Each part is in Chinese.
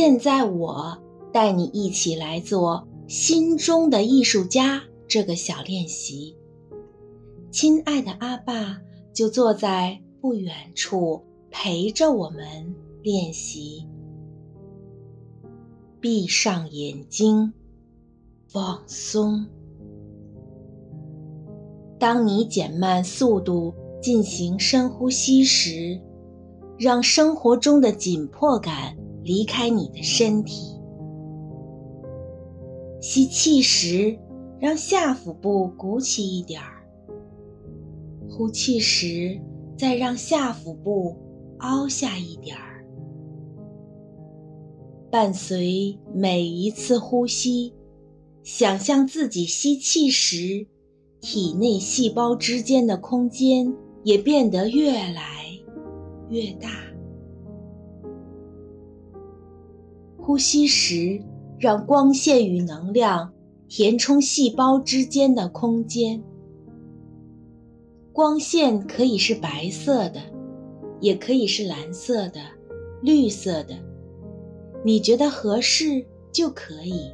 现在我带你一起来做心中的艺术家这个小练习。亲爱的阿爸就坐在不远处陪着我们练习。闭上眼睛，放松。当你减慢速度进行深呼吸时，让生活中的紧迫感。离开你的身体。吸气时，让下腹部鼓起一点儿；呼气时，再让下腹部凹下一点儿。伴随每一次呼吸，想象自己吸气时，体内细胞之间的空间也变得越来越大。呼吸时，让光线与能量填充细胞之间的空间。光线可以是白色的，也可以是蓝色的、绿色的，你觉得合适就可以。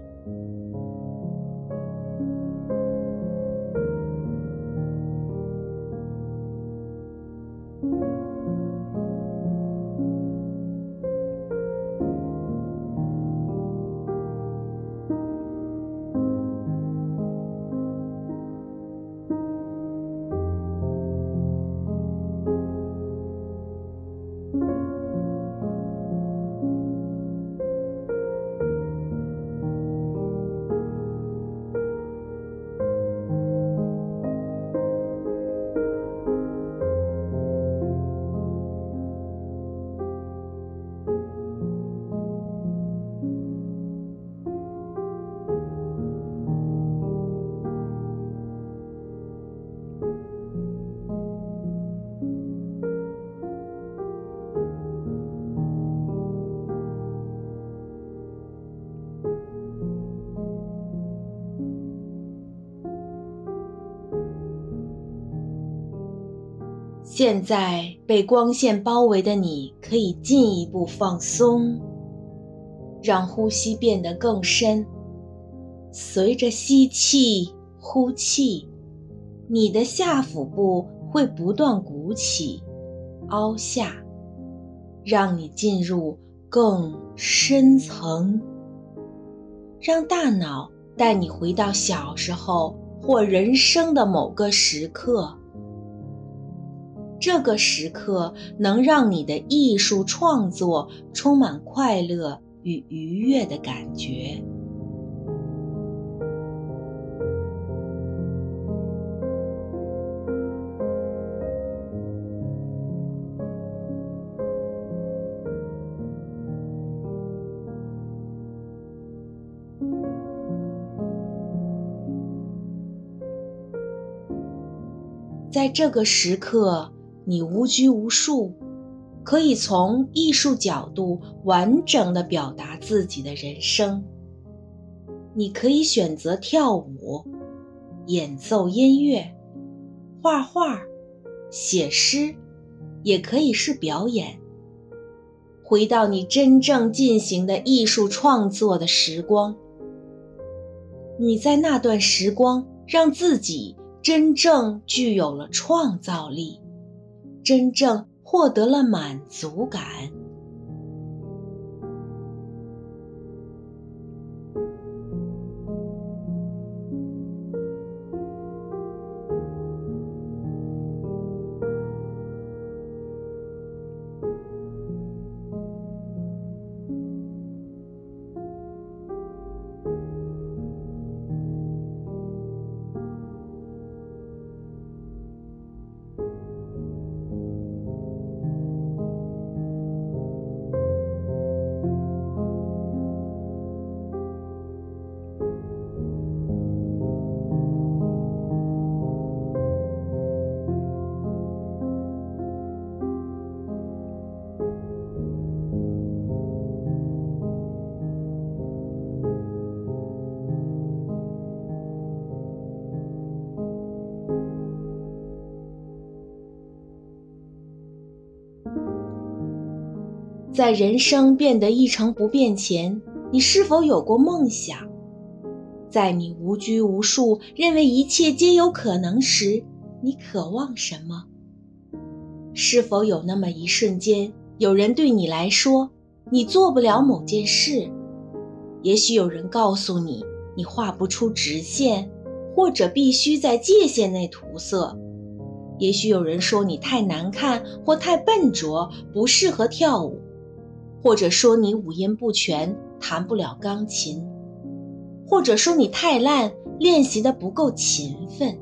现在被光线包围的你，可以进一步放松，让呼吸变得更深。随着吸气、呼气，你的下腹部会不断鼓起、凹下，让你进入更深层。让大脑带你回到小时候或人生的某个时刻。这个时刻能让你的艺术创作充满快乐与愉悦的感觉。在这个时刻，你无拘无束，可以从艺术角度完整的表达自己的人生。你可以选择跳舞、演奏音乐、画画、写诗，也可以是表演。回到你真正进行的艺术创作的时光，你在那段时光让自己真正具有了创造力。真正获得了满足感。在人生变得一成不变前，你是否有过梦想？在你无拘无束、认为一切皆有可能时，你渴望什么？是否有那么一瞬间，有人对你来说，你做不了某件事？也许有人告诉你，你画不出直线，或者必须在界限内涂色。也许有人说你太难看，或太笨拙，不适合跳舞。或者说你五音不全，弹不了钢琴；或者说你太烂，练习的不够勤奋。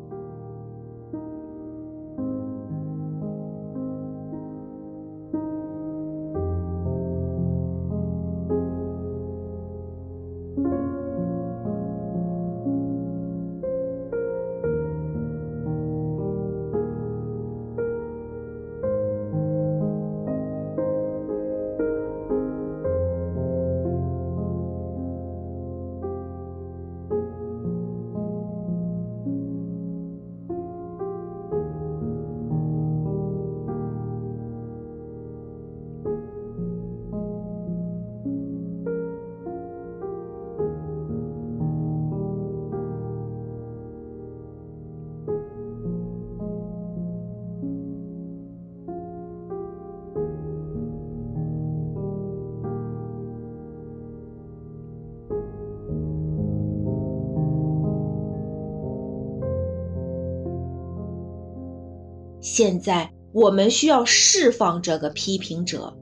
现在我们需要释放这个批评者，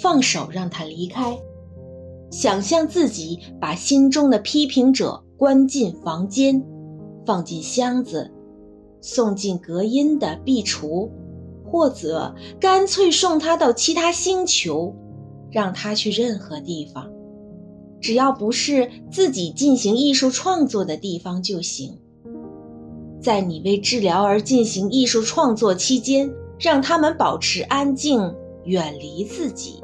放手让他离开。想象自己把心中的批评者关进房间，放进箱子，送进隔音的壁橱，或者干脆送他到其他星球，让他去任何地方，只要不是自己进行艺术创作的地方就行。在你为治疗而进行艺术创作期间，让他们保持安静，远离自己。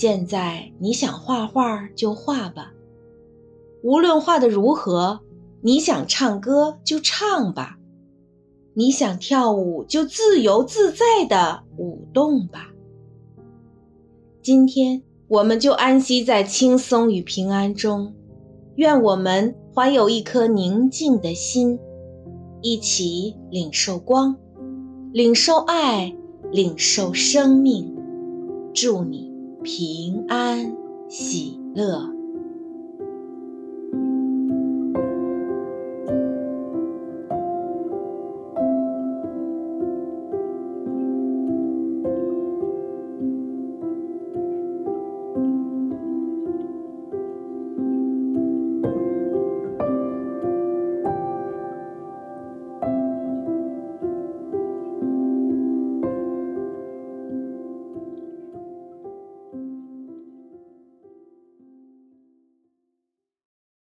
现在你想画画就画吧，无论画得如何，你想唱歌就唱吧，你想跳舞就自由自在地舞动吧。今天我们就安息在轻松与平安中，愿我们怀有一颗宁静的心，一起领受光，领受爱，领受生命。祝你平安喜乐。